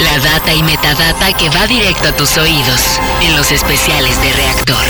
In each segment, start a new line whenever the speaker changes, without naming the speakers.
La data y metadata que va directo a tus oídos en los especiales de reactor.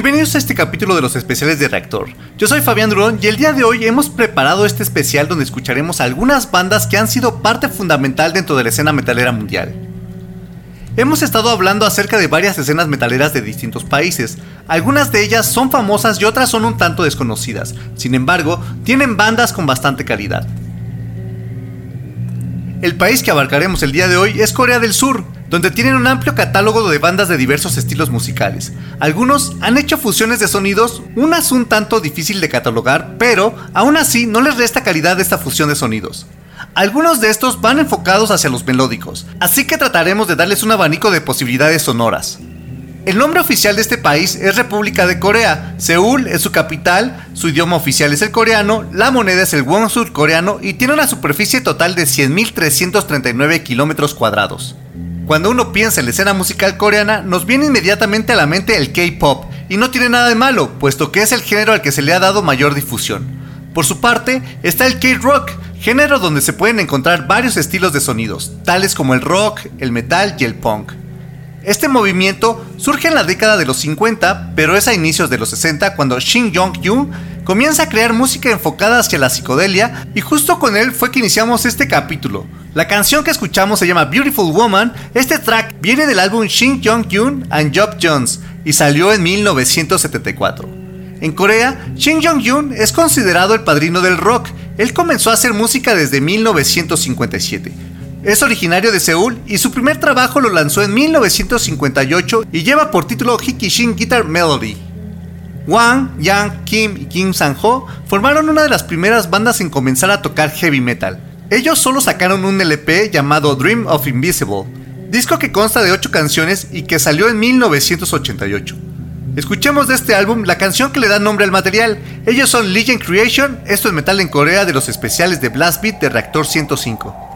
Bienvenidos a este capítulo de los especiales de Reactor. Yo soy Fabián Durón y el día de hoy hemos preparado este especial donde escucharemos algunas bandas que han sido parte fundamental dentro de la escena metalera mundial. Hemos estado hablando acerca de varias escenas metaleras de distintos países. Algunas de ellas son famosas y otras son un tanto desconocidas. Sin embargo, tienen bandas con bastante calidad. El país que abarcaremos el día de hoy es Corea del Sur, donde tienen un amplio catálogo de bandas de diversos estilos musicales. Algunos han hecho fusiones de sonidos, unas un tanto difícil de catalogar, pero aún así no les resta calidad esta fusión de sonidos. Algunos de estos van enfocados hacia los melódicos, así que trataremos de darles un abanico de posibilidades sonoras. El nombre oficial de este país es República de Corea. Seúl es su capital, su idioma oficial es el coreano, la moneda es el won surcoreano y tiene una superficie total de 100.339 kilómetros cuadrados. Cuando uno piensa en la escena musical coreana, nos viene inmediatamente a la mente el K-pop, y no tiene nada de malo, puesto que es el género al que se le ha dado mayor difusión. Por su parte, está el K-rock, género donde se pueden encontrar varios estilos de sonidos, tales como el rock, el metal y el punk. Este movimiento surge en la década de los 50, pero es a inicios de los 60 cuando Shin Jong-yoon comienza a crear música enfocada hacia la psicodelia y justo con él fue que iniciamos este capítulo. La canción que escuchamos se llama Beautiful Woman, este track viene del álbum Shin Jong-yoon and Job Jones y salió en 1974. En Corea, Shin Jong-yoon es considerado el padrino del rock. Él comenzó a hacer música desde 1957 es originario de Seúl y su primer trabajo lo lanzó en 1958 y lleva por título Hikishin Guitar Melody. Wang, Yang, Kim y Kim Sang-ho formaron una de las primeras bandas en comenzar a tocar heavy metal. Ellos solo sacaron un LP llamado Dream of Invisible, disco que consta de 8 canciones y que salió en 1988. Escuchemos de este álbum la canción que le da nombre al material. Ellos son Legend Creation, esto es metal en Corea de los especiales de Blast Beat de Reactor 105.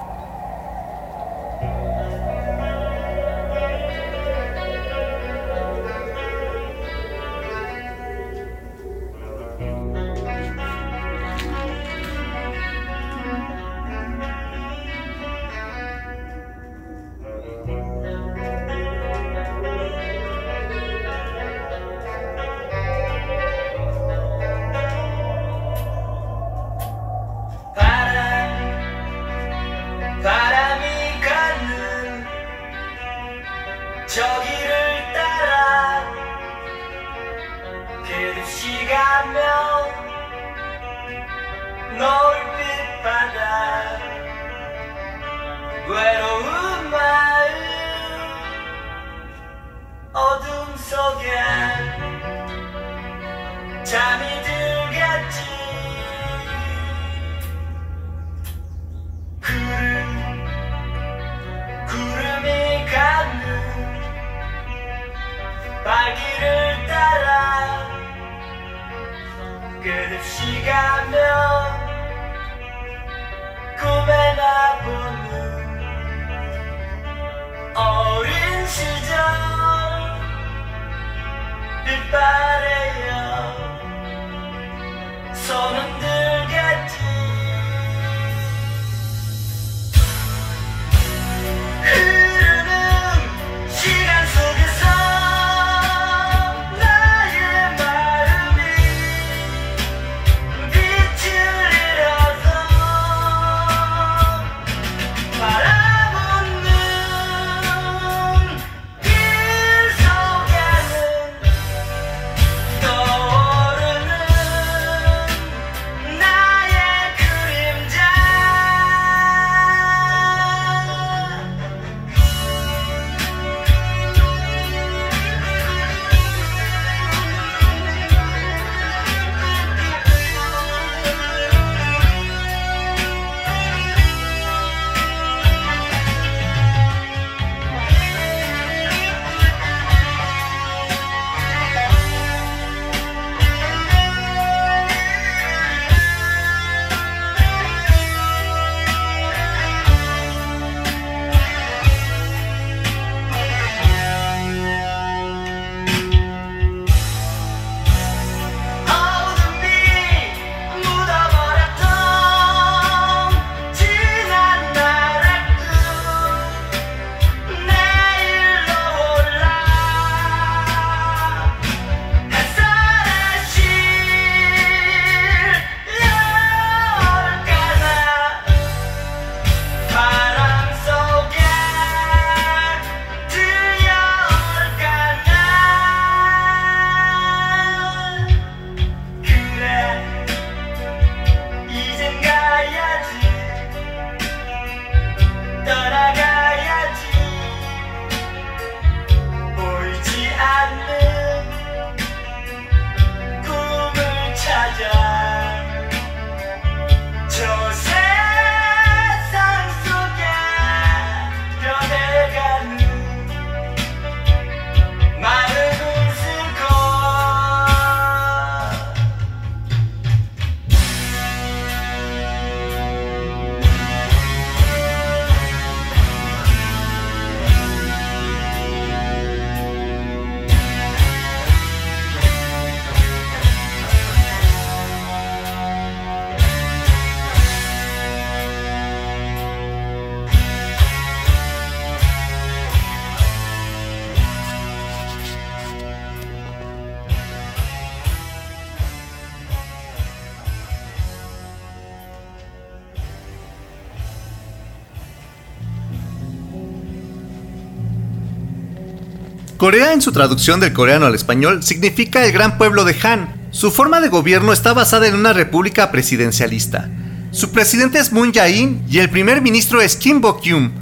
Corea en su traducción del coreano al español significa el gran pueblo de Han. Su forma de gobierno está basada en una república presidencialista. Su presidente es Moon Jae-in y el primer ministro es Kim Bok-yum.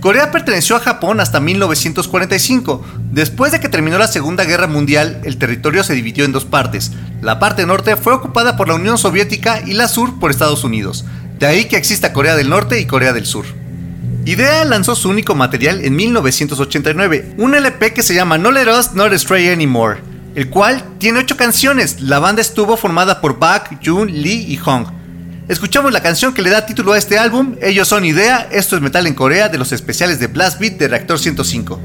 Corea perteneció a Japón hasta 1945. Después de que terminó la Segunda Guerra Mundial, el territorio se dividió en dos partes. La parte norte fue ocupada por la Unión Soviética y la sur por Estados Unidos. De ahí que exista Corea del Norte y Corea del Sur. IDEA lanzó su único material en 1989, un LP que se llama No Let Us Not Stray Anymore, el cual tiene 8 canciones. La banda estuvo formada por Bak, Jun, Lee y Hong. Escuchamos la canción que le da título a este álbum, ellos son Idea, esto es Metal en Corea de los especiales de Blast Beat de Reactor 105.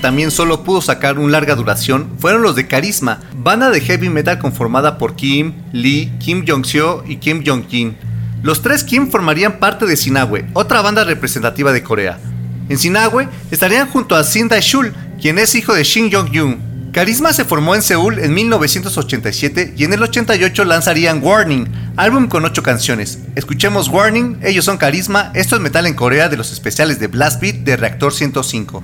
También solo pudo sacar un larga duración fueron los de Carisma, banda de heavy metal conformada por Kim, Lee, Kim Jong-seo y Kim Jong-jin. Los tres Kim formarían parte de Sinagwe, otra banda representativa de Corea. En Sinagwe estarían junto a Shin Dae-shul, quien es hijo de Shin Jong-yoon. Carisma se formó en Seúl en 1987 y en el 88 lanzarían Warning, álbum con 8 canciones. Escuchemos Warning, ellos son Carisma, esto es metal en Corea de los especiales de Blast Beat de Reactor 105.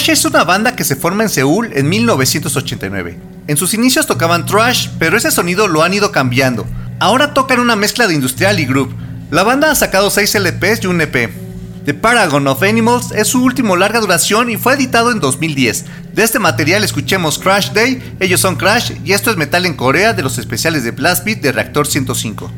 Crush es una banda que se forma en Seúl en 1989. En sus inicios tocaban thrash, pero ese sonido lo han ido cambiando. Ahora tocan una mezcla de industrial y group. La banda ha sacado 6 LPs y un EP. The Paragon of Animals es su último larga duración y fue editado en 2010. De este material escuchemos Crash Day, ellos son Crash y esto es metal en Corea de los especiales de Blast Beat de Reactor 105.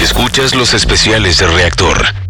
Escuchas los especiales de reactor.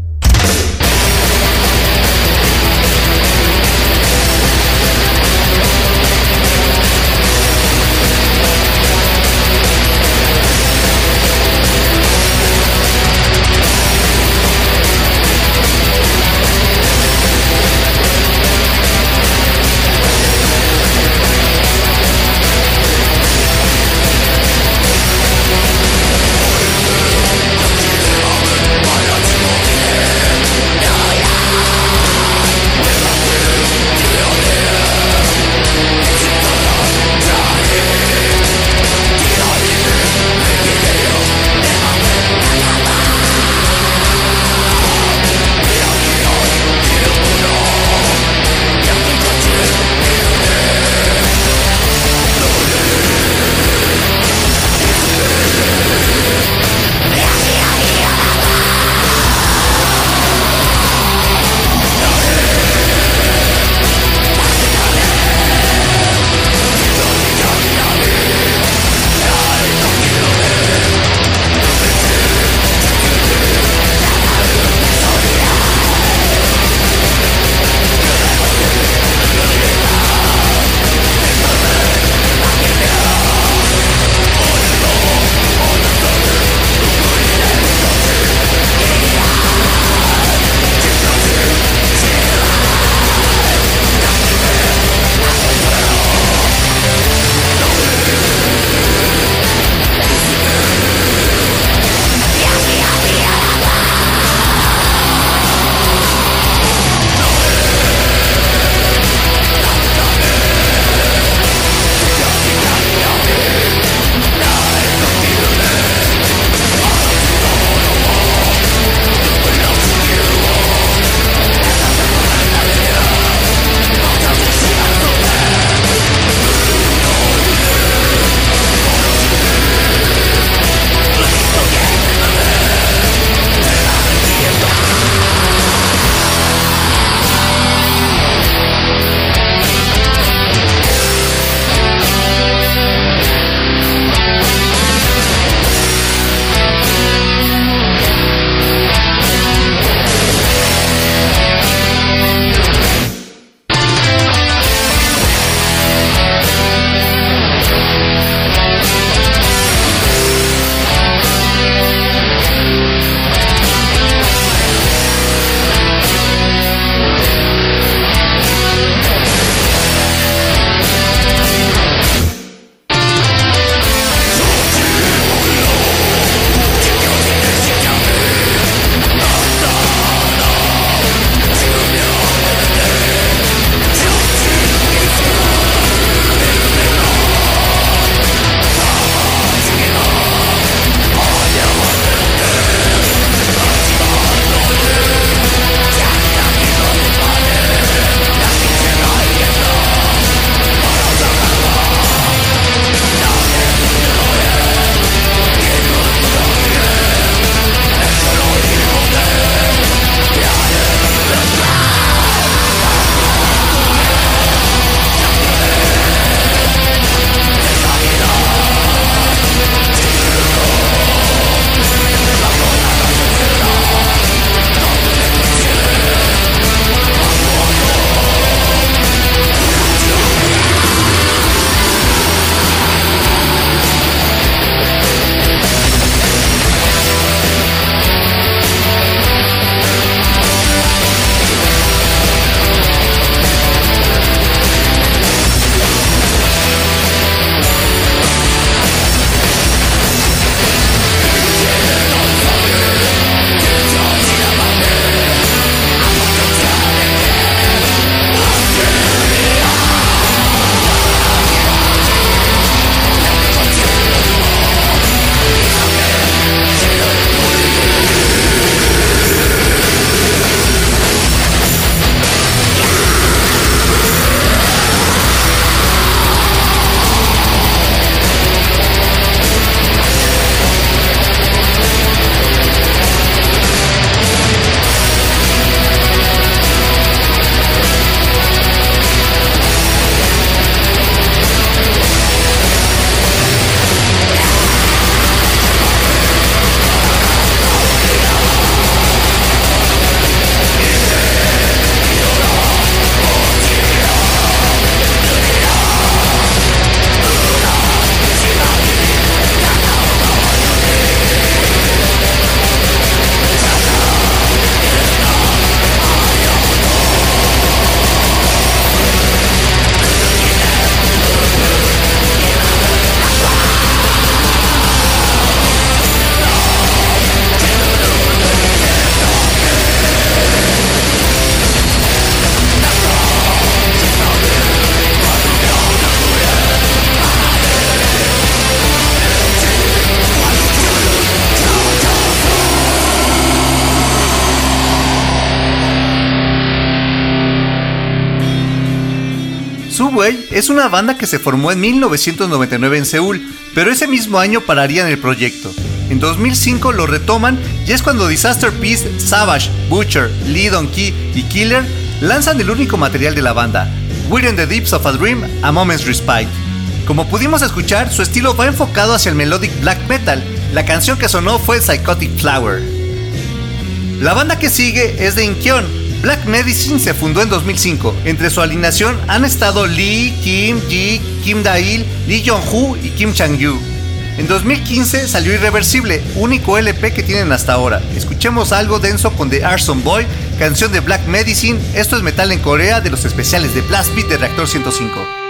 Una banda que se formó en 1999 en Seúl, pero ese mismo año pararían el proyecto. En 2005 lo retoman y es cuando Disaster Peace, Savage, Butcher, Lee Key y Killer lanzan el único material de la banda, We're in the Deeps of a Dream, A Moment's Respite. Como pudimos escuchar, su estilo va enfocado hacia el melodic black metal. La canción que sonó fue Psychotic Flower. La banda que sigue es de Incheon. Black Medicine se fundó en 2005. Entre su alineación han estado Lee, Kim, Ji, Kim Dail, Lee Jong-hoo y Kim Chang-yu. En 2015 salió Irreversible, único LP que tienen hasta ahora. Escuchemos algo denso con The Arson Boy, canción de Black Medicine. Esto es metal en Corea de los especiales de Blast Beat de Reactor 105.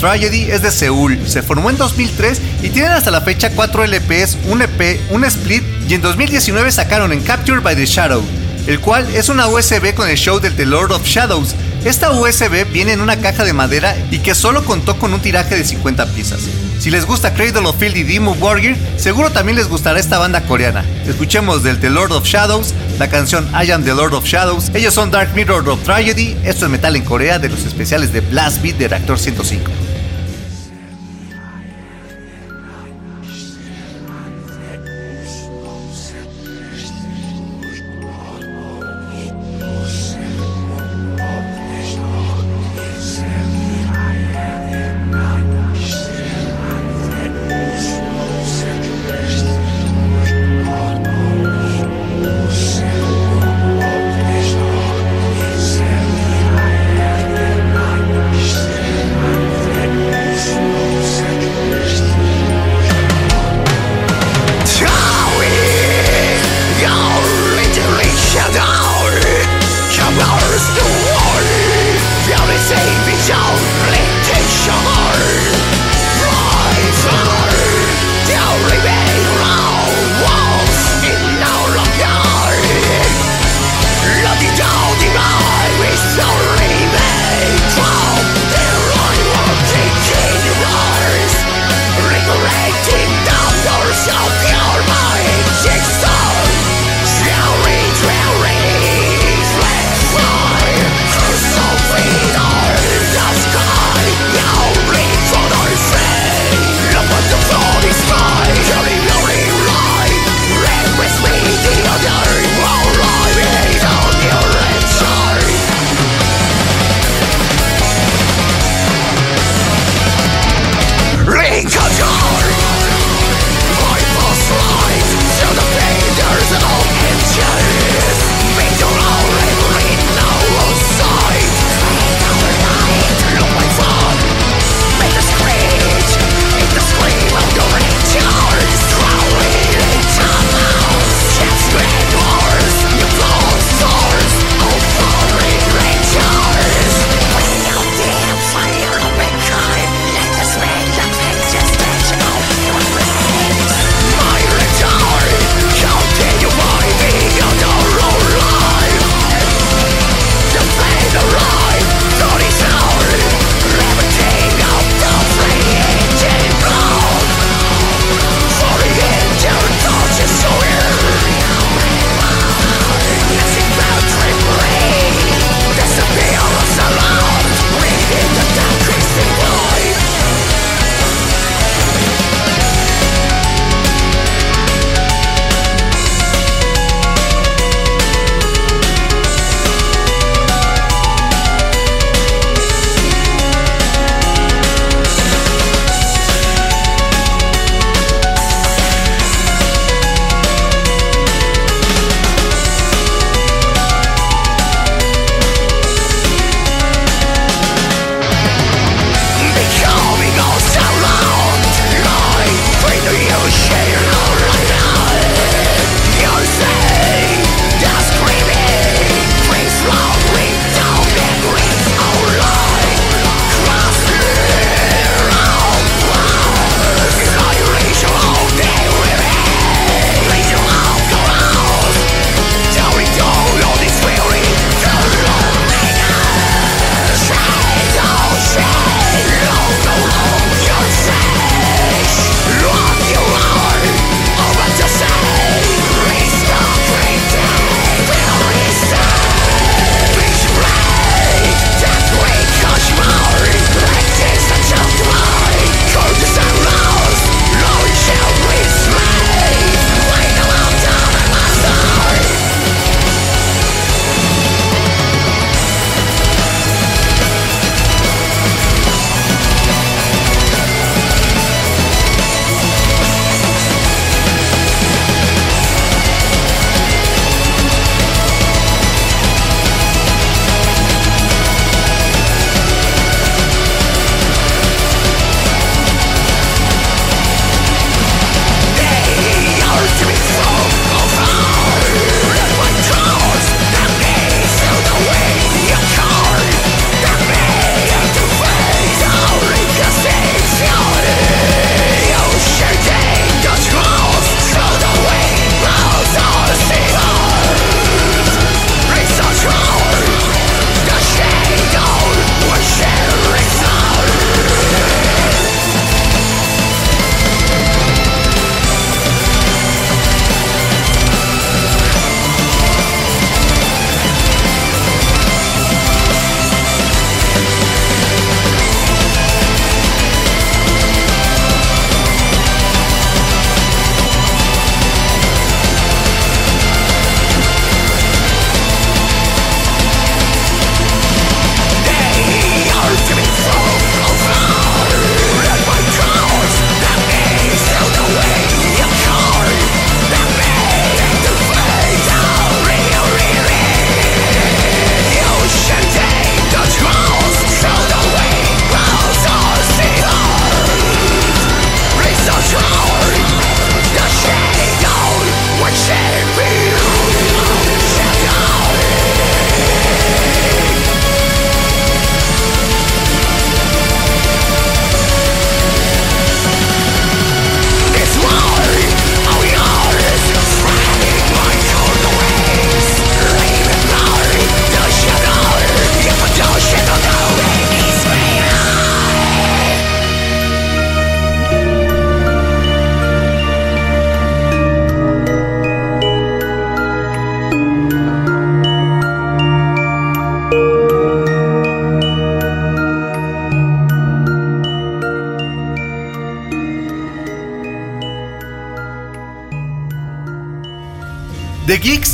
Tragedy es de Seúl, se formó en 2003 y tienen hasta la fecha 4 LPs, un EP, un split y en 2019 sacaron en Captured by the Shadow, el cual es una USB con el show del The Lord of Shadows. Esta USB viene en una caja de madera y que solo contó con un tiraje de 50 piezas. Si les gusta Cradle of Field y Demo Warrior, seguro también les gustará esta banda coreana. Escuchemos del The Lord of Shadows, la canción I Am the Lord of Shadows. Ellos son Dark Mirror of Tragedy, esto es metal en Corea de los especiales de Blast Beat de Reactor 105.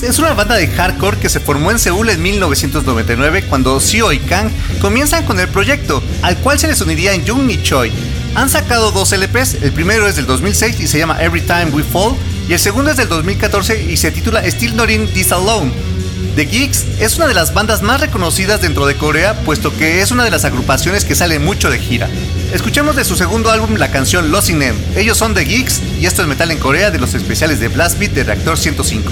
Es una banda de hardcore que se formó en Seúl en 1999 cuando Seo y Kang comienzan con el proyecto, al cual se les uniría en Jung y Choi. Han sacado dos LPs, el primero es del 2006 y se llama Every Time We Fall, y el segundo es del 2014 y se titula Still Not In This Alone. The Geeks es una de las bandas más reconocidas dentro de Corea, puesto que es una de las agrupaciones que sale mucho de gira. Escuchemos de su segundo álbum la canción Lost in. Ellos son The Geeks y esto es Metal en Corea de los especiales de Blast Beat de Reactor 105.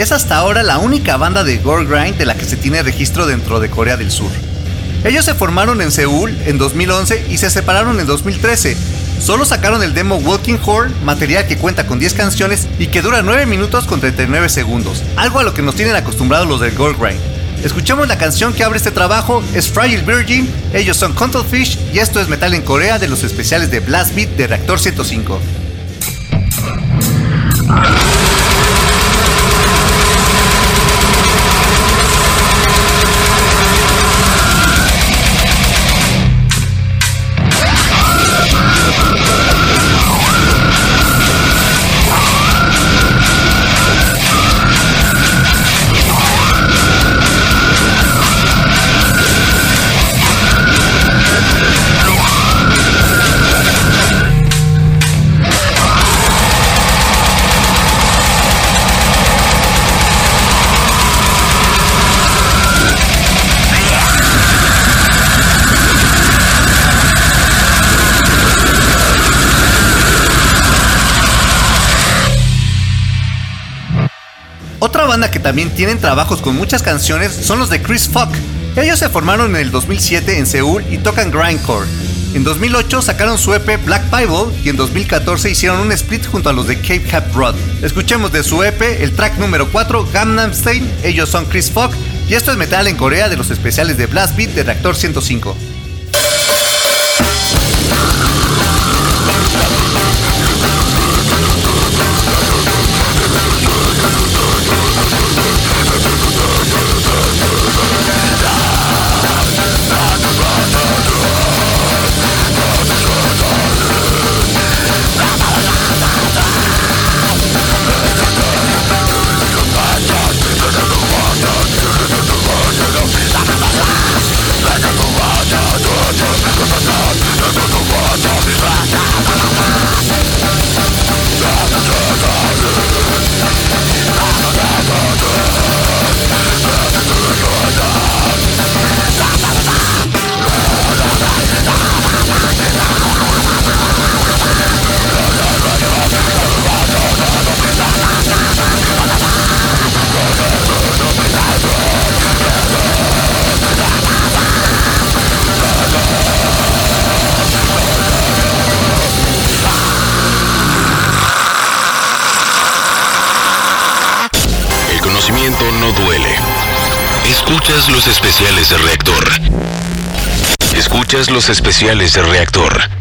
Es hasta ahora la única banda de gore grind de la que se tiene registro dentro de Corea del Sur. Ellos se formaron en Seúl en 2011 y se separaron en 2013. Solo sacaron el demo Walking Horn, material que cuenta con 10 canciones y que dura 9 minutos con 39 segundos, algo a lo que nos tienen acostumbrados los del gore grind. Escuchamos la canción que abre este trabajo, es Fragile Virgin, ellos son Fish y esto es Metal en Corea de los especiales de Blast Beat de Reactor 105. Que también tienen trabajos con muchas canciones son los de Chris Fuck. Ellos se formaron en el 2007 en Seúl y tocan grindcore. En 2008 sacaron su EP Black Bible y en 2014 hicieron un split junto a los de Cape Cap Rod. Escuchemos de su EP el track número 4, Gangnam Style. Ellos son Chris Fuck y esto es metal en Corea de los especiales de Blast Beat de Reactor 105.
Escuchas los especiales de reactor. Escuchas los especiales de reactor.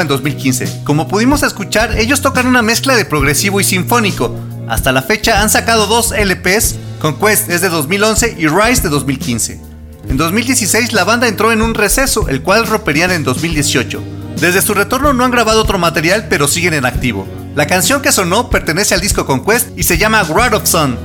En 2015. Como pudimos escuchar, ellos tocan una mezcla de progresivo y sinfónico. Hasta la fecha han sacado dos LPs, Conquest es de 2011 y Rise de 2015. En 2016 la banda entró en un receso, el cual romperían en 2018. Desde su retorno no han grabado otro material, pero siguen en activo. La canción que sonó pertenece al disco Conquest y se llama Wrath of Sun.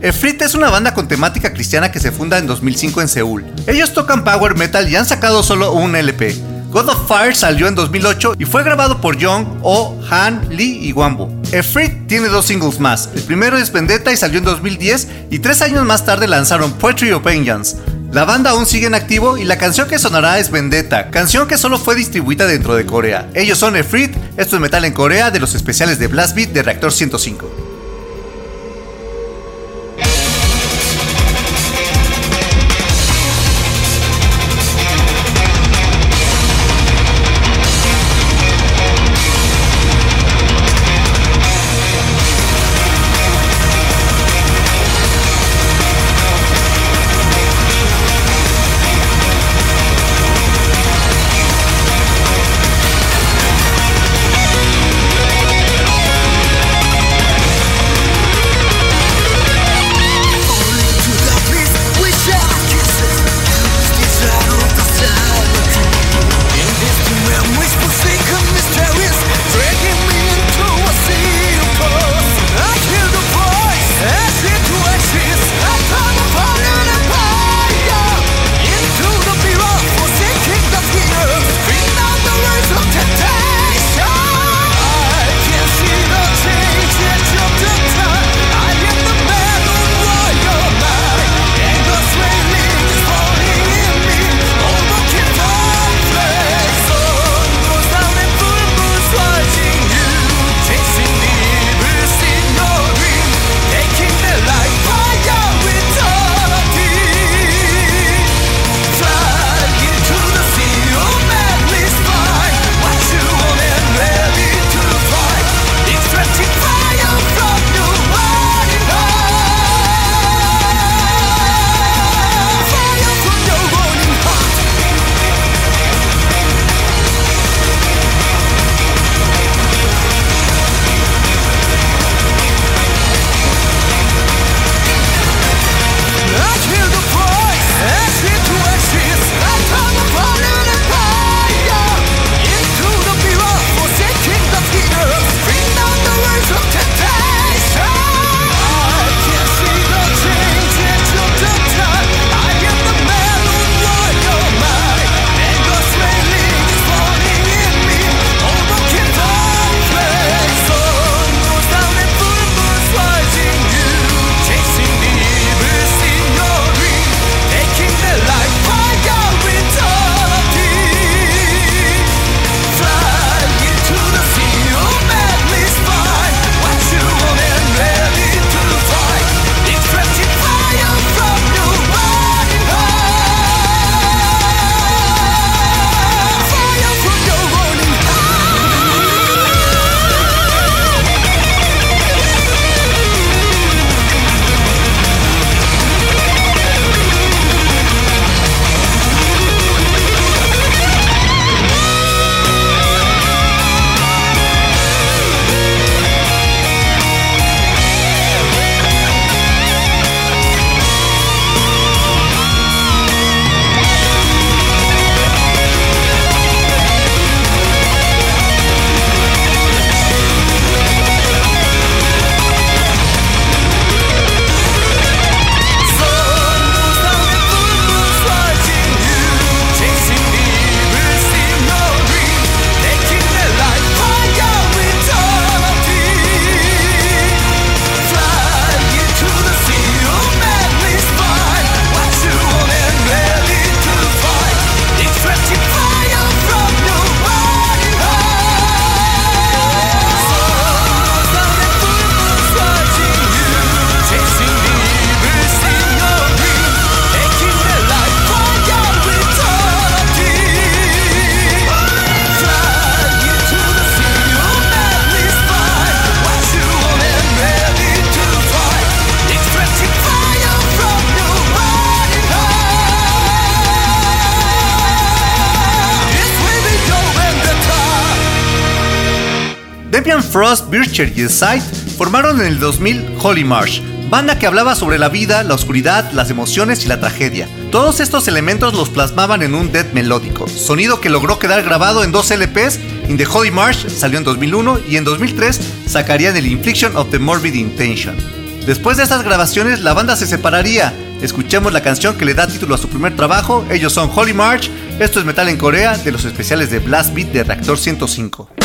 Efrit es una banda con temática cristiana que se funda en 2005 en Seúl. Ellos tocan power metal y han sacado solo un LP. God of Fire salió en 2008 y fue grabado por Young, O, Han, Lee y Wambo. Efrit tiene dos singles más. El primero es Vendetta y salió en 2010 y tres años más tarde lanzaron Poetry of Vengeance. La banda aún sigue en activo y la canción que sonará es Vendetta, canción que solo fue distribuida dentro de Corea. Ellos son Efrit, esto es metal en Corea de los especiales de Blast Beat de Reactor 105. Frost, Bircher y Sight formaron en el 2000 Holy Marsh, banda que hablaba sobre la vida, la oscuridad, las emociones y la tragedia. Todos estos elementos los plasmaban en un death melódico, sonido que logró quedar grabado en dos LPs. In the Holy Marsh salió en 2001 y en 2003 sacarían el Infliction of the Morbid Intention. Después de estas grabaciones, la banda se separaría. Escuchemos la canción que le da título a su primer trabajo. Ellos son Holy March. Esto es Metal en Corea de los especiales de Blast Beat de Reactor 105.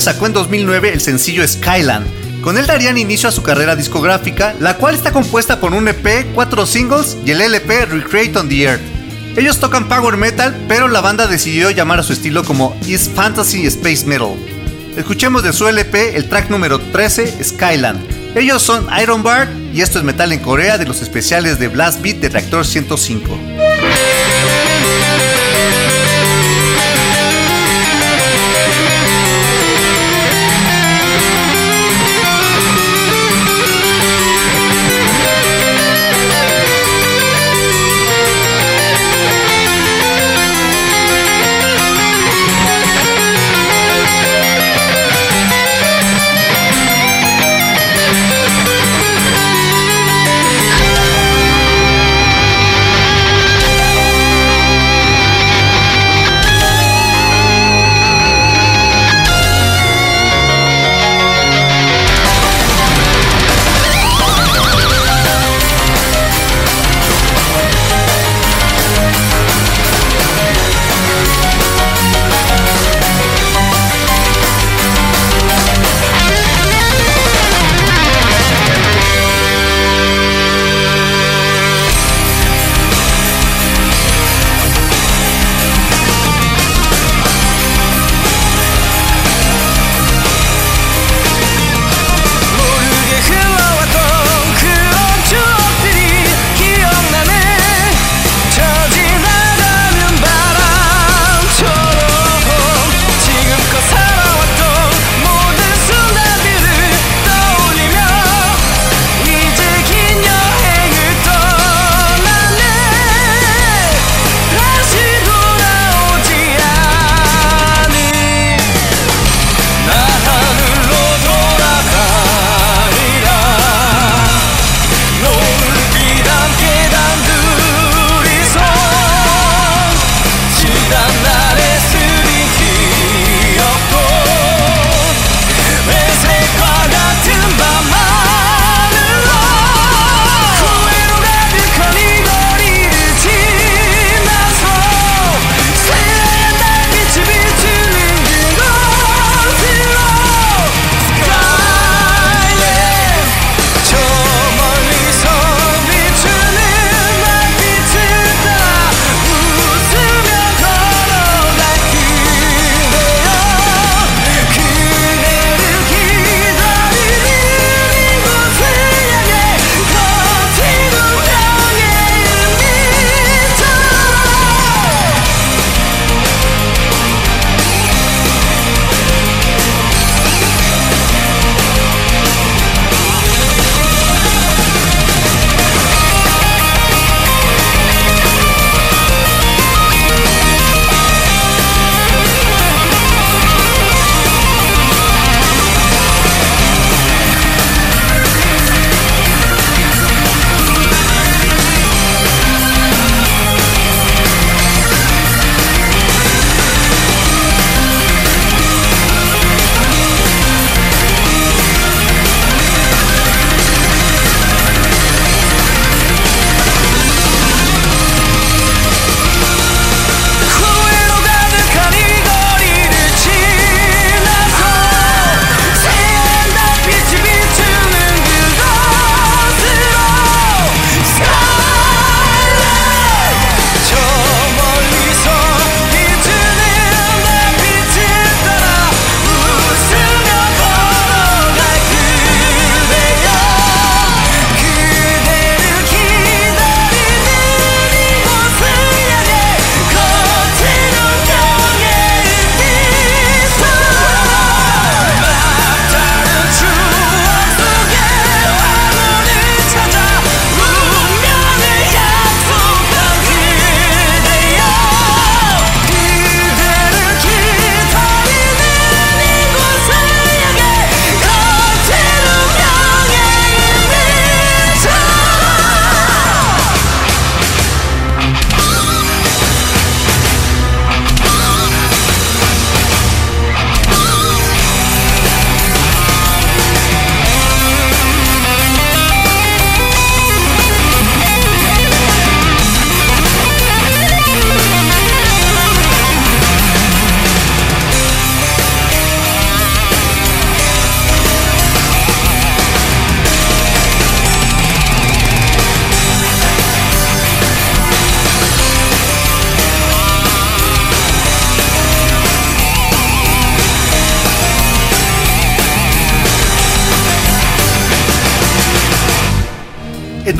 Sacó en 2009 el sencillo Skyland. Con él darían inicio a su carrera discográfica, la cual está compuesta por un EP, cuatro singles y el LP Recreate on the Earth. Ellos tocan power metal, pero la banda decidió llamar a su estilo como East Fantasy Space Metal. Escuchemos de su LP el track número 13, Skyland. Ellos son Iron Bart y esto es metal en Corea de los especiales de Blast Beat de Reactor 105.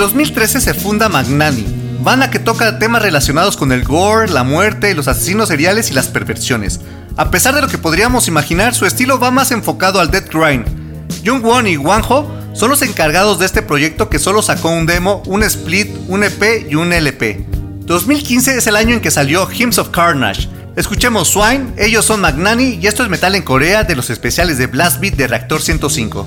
2013 se funda Magnani, banda que toca temas relacionados con el gore, la muerte, los asesinos seriales y las perversiones. A pesar de lo que podríamos imaginar, su estilo va más enfocado al death grind. Jung Won y Wang-ho son los encargados de este proyecto que solo sacó un demo, un split, un EP y un LP. 2015 es el año en que salió Hymns of Carnage. Escuchemos Swine, ellos son Magnani y esto es metal en Corea de los especiales de Blast Beat de Reactor 105.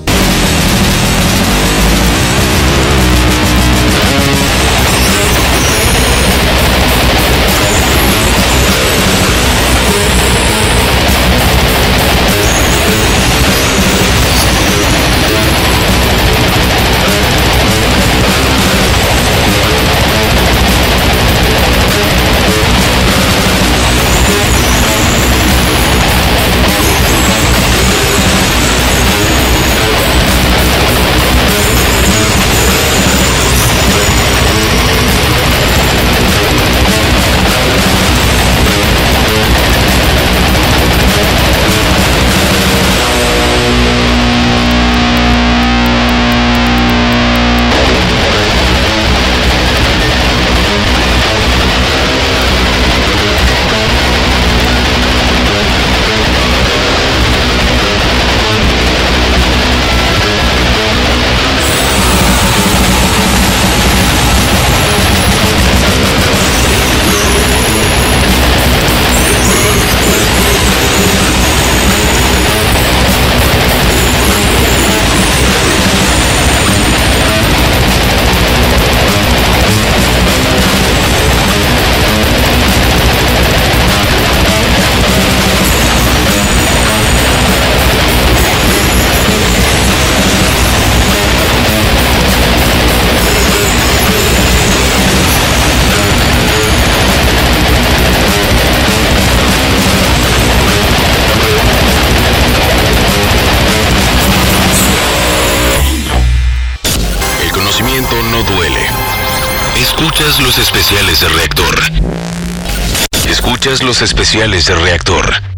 Especiales de reactor. Escuchas los especiales de reactor.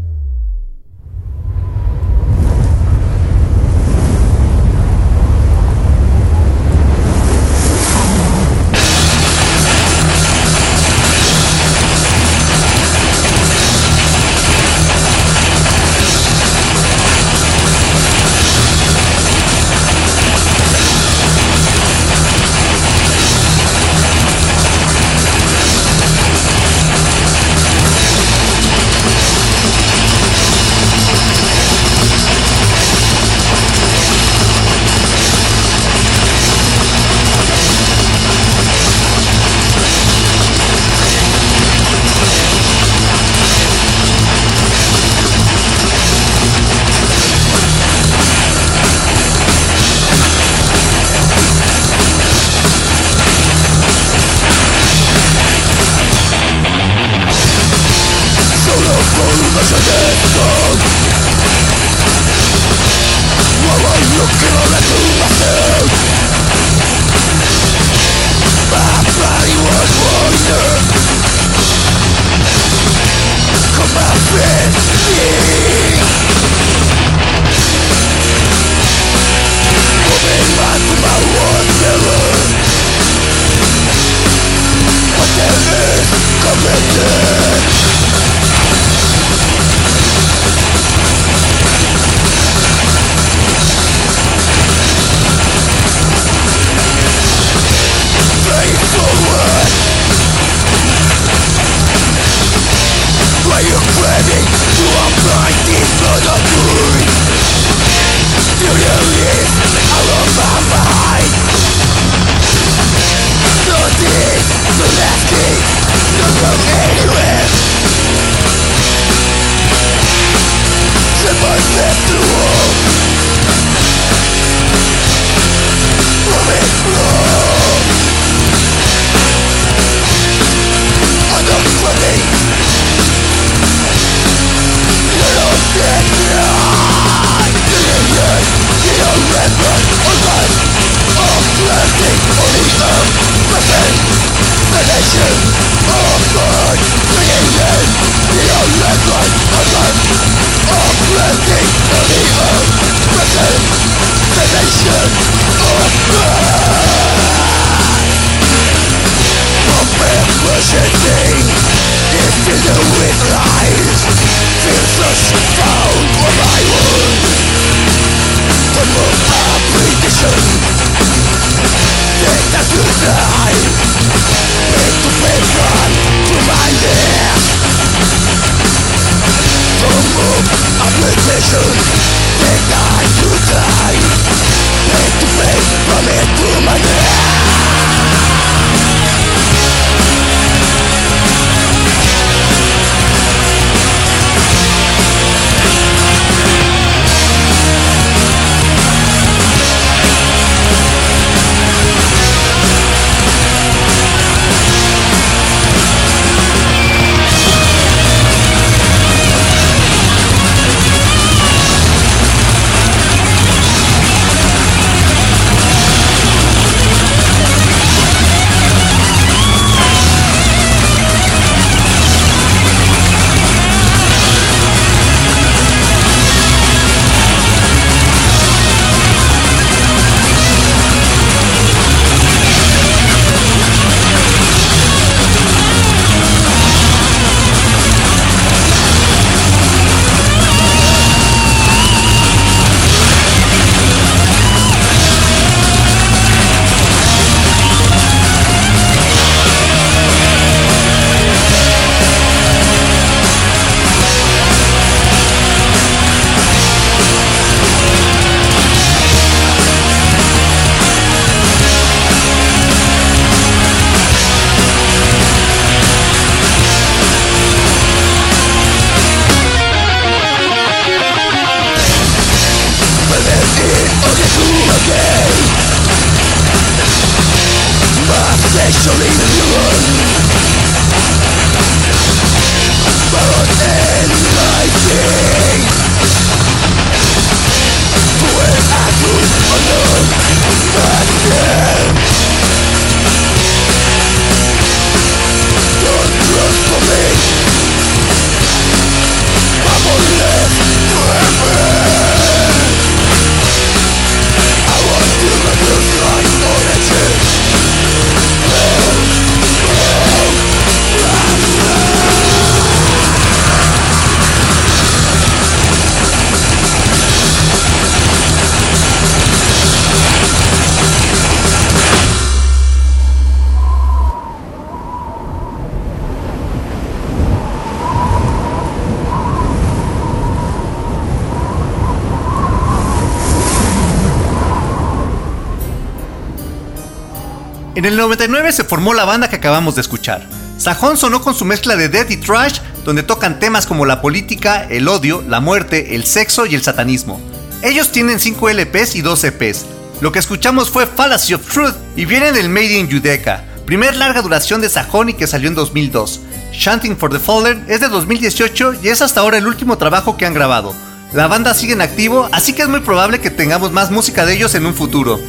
Se formó la banda que acabamos de escuchar. Sajón sonó con su mezcla de death y trash, donde tocan temas como la política, el odio, la muerte, el sexo y el satanismo. Ellos tienen 5 LPs y 2 EPs. Lo que escuchamos fue Fallacy of Truth y viene del Made in Judeca, primer larga duración de Sajón y que salió en 2002. Chanting for the Fallen es de 2018 y es hasta ahora el último trabajo que han grabado. La banda sigue en activo, así que es muy probable que tengamos más música de ellos en un futuro.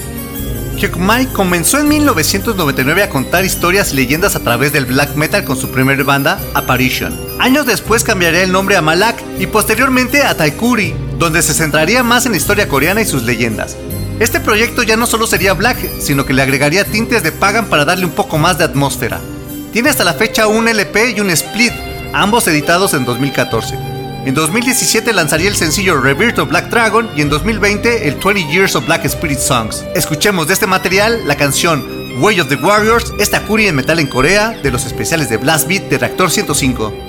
Hyukmai comenzó en 1999 a contar historias y leyendas a través del black metal con su primer banda, Apparition. Años después cambiaría el nombre a Malak y posteriormente a Taikuri, donde se centraría más en la historia coreana y sus leyendas. Este proyecto ya no solo sería black, sino que le agregaría tintes de pagan para darle un poco más de atmósfera. Tiene hasta la fecha un LP y un split, ambos editados en 2014. En 2017 lanzaría el sencillo Rebirth of Black Dragon y en 2020 el 20 Years of Black Spirit Songs. Escuchemos de este material la canción Way of the Warriors, esta curia en metal en Corea de los especiales de Blast Beat de Reactor 105.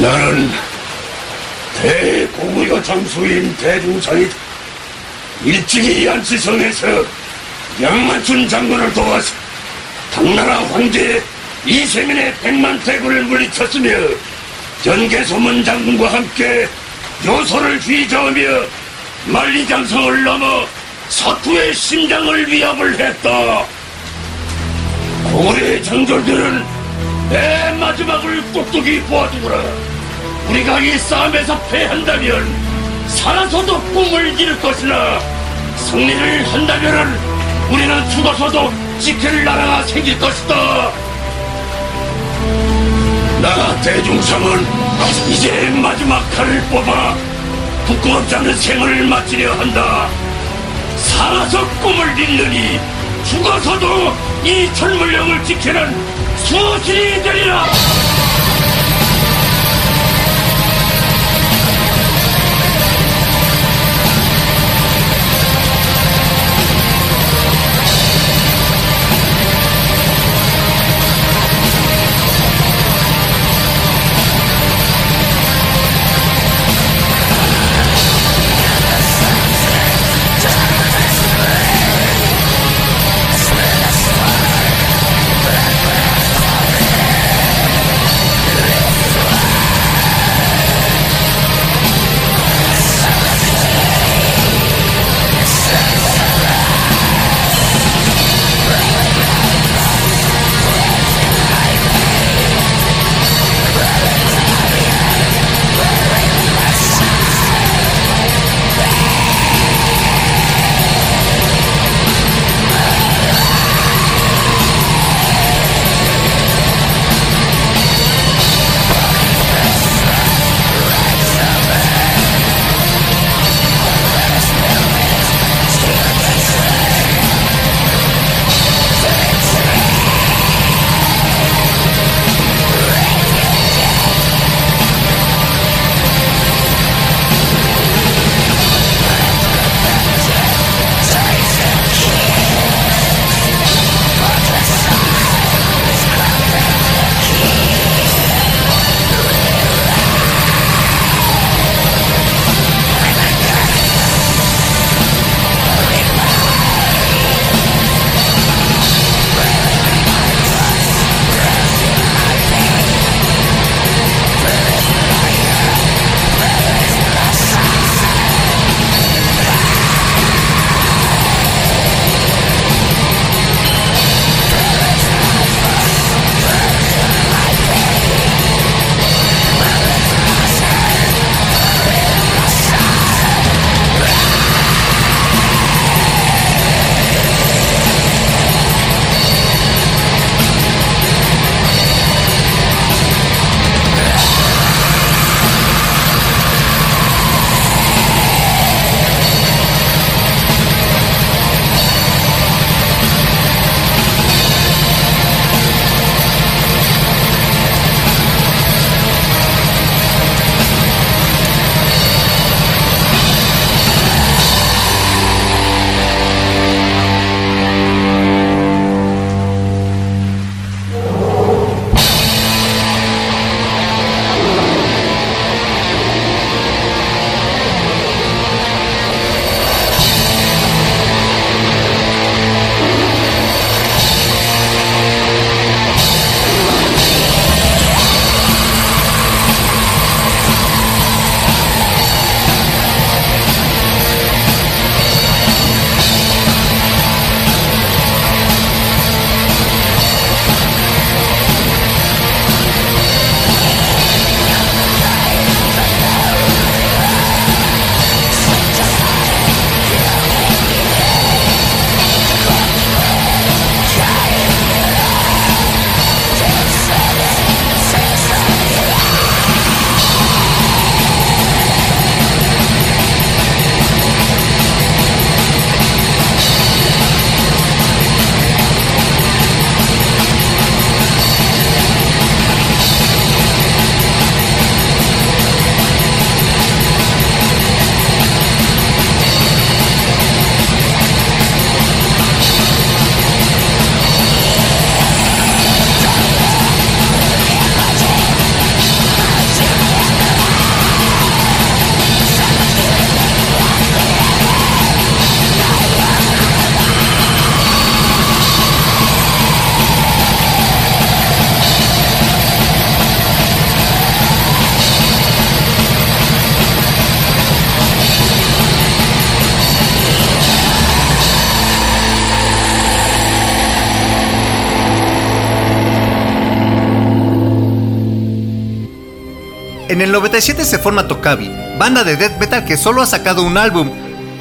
나는 대고구려 장수인 대중상이 일찍이 안치성에서 양만춘 장군을 도와서 당나라 황제 이세민의 백만 대군을 물리쳤으며 전개소문 장군과 함께 요소를 휘저으며 만리장성을 넘어 서투의 심장을 위협을 했다. 고려의 장졸들은 내 마지막을 똑똑히 보아두거라. 우리가 이 싸움에서 패한다면 살아서도 꿈을 이룰 것이나 승리를 한다면은 우리는 죽어서도 지킬 나라가 생길 것이다. 나 대중성은 이제 마지막 칼을 뽑아 부끄럽지 않은 생을 마치려 한다. 살아서 꿈을 잇느니 죽어서도 이 천물령을 지키는 수호신이 되리라.
En el 97 se forma Tokabi, banda de death metal que solo ha sacado un álbum.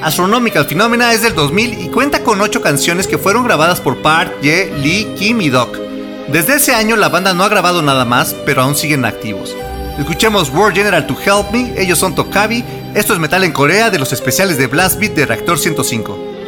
Astronomical Phenomena es del 2000 y cuenta con 8 canciones que fueron grabadas por Park, Ye, Lee, Kim y Doc. Desde ese año la banda no ha grabado nada más, pero aún siguen activos. Escuchemos World General to Help Me, ellos son Tokabi, esto es metal en Corea de los especiales de Blast Beat de Reactor 105.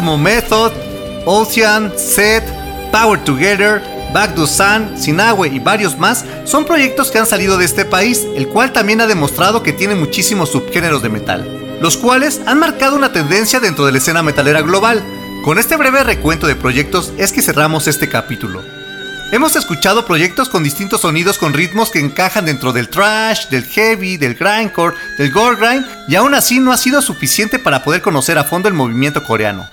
Como Method, Ocean, Set, Power Together, Back to Sun, Sinahue y varios más son proyectos que han salido de este país, el cual también ha demostrado que tiene muchísimos subgéneros de metal, los cuales han marcado una tendencia dentro de la escena metalera global. Con este breve recuento de proyectos es que cerramos este capítulo. Hemos escuchado proyectos con distintos sonidos con ritmos que encajan dentro del trash, del heavy, del grindcore, del gore grind y aún así no ha sido suficiente para poder conocer a fondo el movimiento coreano.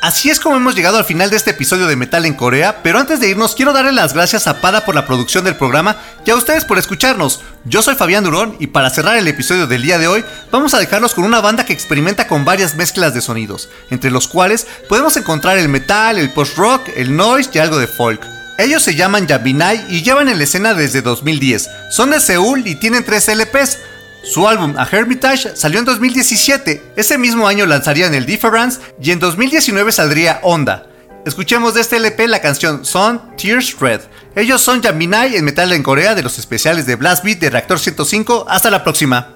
Así es como hemos llegado al final de este episodio de Metal en Corea, pero antes de irnos quiero darle las gracias a Pada por la producción del programa y a ustedes por escucharnos. Yo soy Fabián Durón y para cerrar el episodio del día de hoy vamos a dejarlos con una banda que experimenta con varias mezclas de sonidos, entre los cuales podemos encontrar el metal, el post-rock, el noise y algo de folk. Ellos se llaman Yabinai y llevan en la escena desde 2010. Son de Seúl y tienen tres LPs. Su álbum A Hermitage salió en 2017, ese mismo año lanzarían el Difference y en 2019 saldría Onda. Escuchemos de este LP la canción Son Tears Red. Ellos son Jaminai en Metal en Corea de los especiales de Blast Beat de Reactor 105. Hasta la próxima.